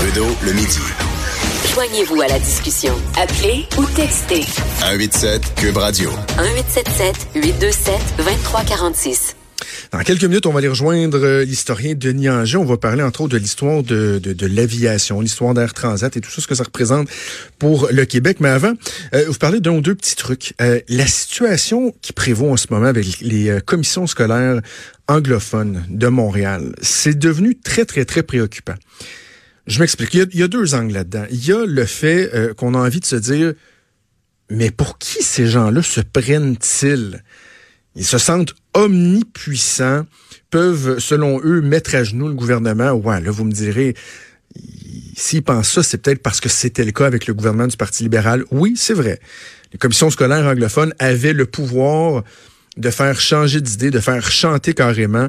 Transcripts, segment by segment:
Trudeau le midi. Joignez-vous à la discussion. Appelez ou textez 187 Cube Radio. 1877 827 2346. Dans quelques minutes, on va aller rejoindre euh, l'historien Denis Anger. On va parler entre autres de l'histoire de, de, de l'aviation, l'histoire d'Air Transat et tout ça, ce que ça représente pour le Québec. Mais avant, euh, vous parlez d'un ou deux petits trucs. Euh, la situation qui prévaut en ce moment avec les commissions scolaires anglophones de Montréal, c'est devenu très, très, très préoccupant. Je m'explique. Il, y a- deux angles là-dedans. Il y a le fait euh, qu'on a envie de se dire, mais pour qui ces gens-là se prennent-ils? Ils se sentent omnipuissants, peuvent, selon eux, mettre à genoux le gouvernement. Ouais, là, vous me direz, ils- s'ils pensent ça, c'est peut-être parce que c'était le cas avec le gouvernement du Parti libéral. Oui, c'est vrai. Les commissions scolaires anglophones avaient le pouvoir de faire changer d'idée, de faire chanter carrément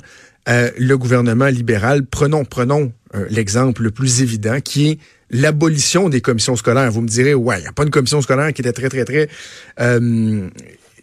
euh, le gouvernement libéral. Prenons, prenons euh, l'exemple le plus évident, qui est l'abolition des commissions scolaires. Vous me direz, ouais, il n'y a pas une commission scolaire qui était très, très, très euh,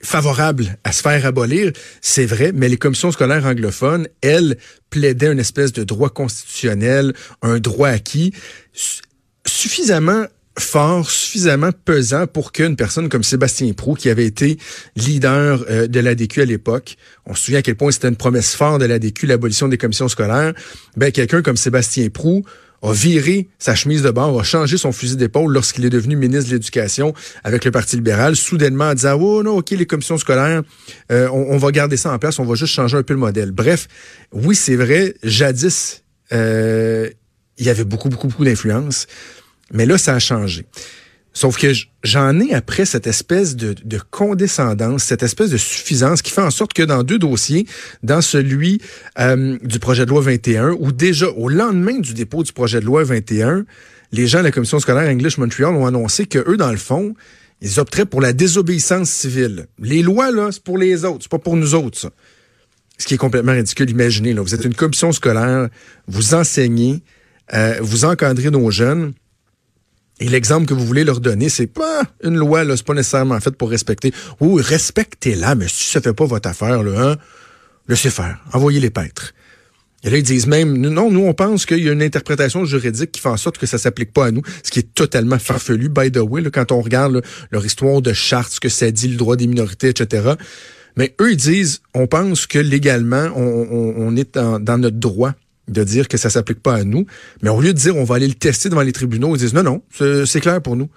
favorable à se faire abolir, c'est vrai, mais les commissions scolaires anglophones, elles, plaidaient une espèce de droit constitutionnel, un droit acquis su- suffisamment fort, suffisamment pesant pour qu'une personne comme Sébastien Prou, qui avait été leader euh, de l'ADQ à l'époque, on se souvient à quel point c'était une promesse forte de l'ADQ, l'abolition des commissions scolaires, ben quelqu'un comme Sébastien Prou a viré sa chemise de bord, a changé son fusil d'épaule lorsqu'il est devenu ministre de l'Éducation avec le Parti libéral, soudainement en disant « Oh non, OK, les commissions scolaires, euh, on, va garder ça en place, on va juste changer un peu le modèle. » Bref, oui, c'est vrai, jadis, euh, il y avait beaucoup, beaucoup, beaucoup d'influence, mais là, ça a changé. Sauf que j'en ai après cette espèce de, de condescendance, cette espèce de suffisance qui fait en sorte que dans deux dossiers, dans celui euh, du projet de loi 21, où déjà au lendemain du dépôt du projet de loi 21, les gens de la commission scolaire English Montreal ont annoncé que eux, dans le fond, ils opteraient pour la désobéissance civile. Les lois, là, c'est pour les autres, c'est pas pour nous autres, ça. Ce qui est complètement ridicule. Imaginez, là, vous êtes une commission scolaire, vous enseignez, euh, vous encadrez nos jeunes, et l'exemple que vous voulez leur donner, c'est pas une loi, là, c'est pas nécessairement fait pour respecter. Oui, respectez-la, mais si ça fait pas votre affaire, là, hein, laissez faire. Envoyez les pêtres. Et là, ils disent même, non, nous, on pense qu'il y a une interprétation juridique qui fait en sorte que ça s'applique pas à nous, ce qui est totalement farfelu, by the way, quand on regarde leur histoire de charte, ce que ça dit, le droit des minorités, etc. Mais eux, ils disent, on pense que légalement, on, est dans notre droit de dire que ça s'applique pas à nous. Mais au lieu de dire, on va aller le tester devant les tribunaux, ils disent, non, non, c'est clair pour nous.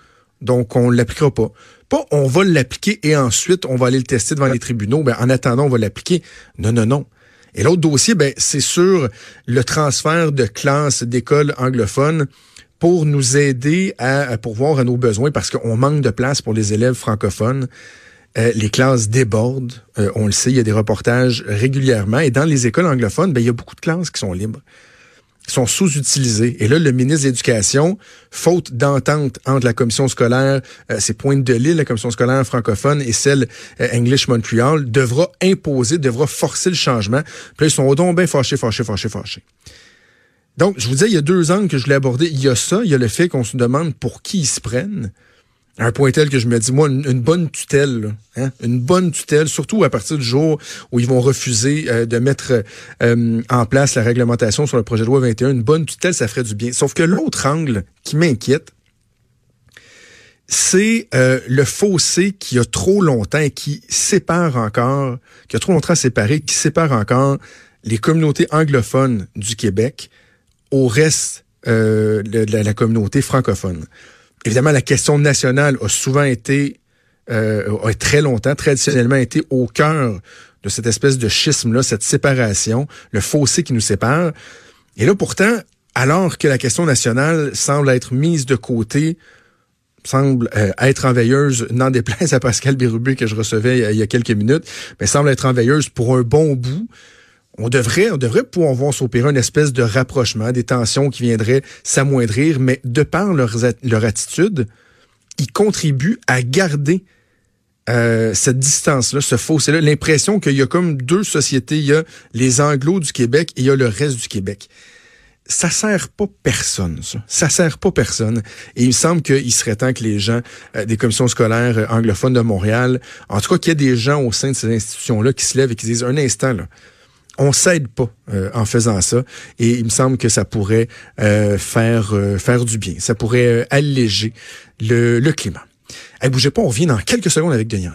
Donc, on l'appliquera pas. Pas, on va l'appliquer et ensuite, on va aller le tester devant les tribunaux. Ben, en attendant, on va l'appliquer. Non, non, non. Et l'autre dossier, ben, c'est sur le transfert de classes d'écoles anglophones pour nous aider à, à pourvoir à nos besoins parce qu'on manque de place pour les élèves francophones. Euh, les classes débordent, Euh, on le sait, il y a des reportages régulièrement. Et dans les écoles anglophones, ben, il y a beaucoup de classes qui sont libres, qui sont sous-utilisées. Et là, le ministre de l'Éducation, faute d'entente entre la commission scolaire, euh, c'est Pointe de l'Île, la commission scolaire francophone, et celle euh, English Montreal, devra imposer, devra forcer le changement. Puis là, ils sont donc bien fâchés, fâchés, fâchés, fâchés. Donc, je vous disais, il y a deux angles que je voulais aborder. Il y a ça, il y a le fait qu'on se demande pour qui ils se prennent. À un point tel que je me dis, moi, une, bonne tutelle, hein, une bonne tutelle, surtout à partir du jour où ils vont refuser euh, de mettre euh, en place la réglementation sur le projet de loi 21, une bonne tutelle, ça ferait du bien. Sauf que l'autre angle qui m'inquiète, c'est euh, le fossé qui a trop longtemps qui sépare encore, qui a trop longtemps séparé, qui sépare encore les communautés anglophones du Québec au reste de la communauté francophone. Évidemment, la question nationale a souvent été, euh, a très longtemps, traditionnellement été au cœur de cette espèce de schisme-là, cette séparation, le fossé qui nous sépare. Et là, pourtant, alors que la question nationale semble être mise de côté, semble euh, être en veilleuse, n'en déplaise à Pascal Bérubé que je recevais il y a, quelques minutes, mais semble être en veilleuse pour un bon bout. On devrait, on devrait pouvoir voir s'opérer une espèce de rapprochement, des tensions qui viendraient s'amoindrir, mais de par leur, attitude, ils contribuent à garder euh, cette distance-là, ce fossé-là, l'impression qu'il y a comme deux sociétés. Il y a les Anglos du Québec et il y a le reste du Québec. Ça sert pas personne, ça. Ça sert pas personne. Et il me semble qu'il serait temps que les gens euh, des commissions scolaires euh, anglophones de Montréal, en tout cas qu'il y ait des gens au sein de ces institutions-là qui se lèvent et qui disent un instant, là, on s'aide pas en faisant ça et il me semble que ça pourrait faire faire du bien, ça pourrait alléger le, le climat. Hey, bougez pas, on revient dans quelques secondes avec Denis.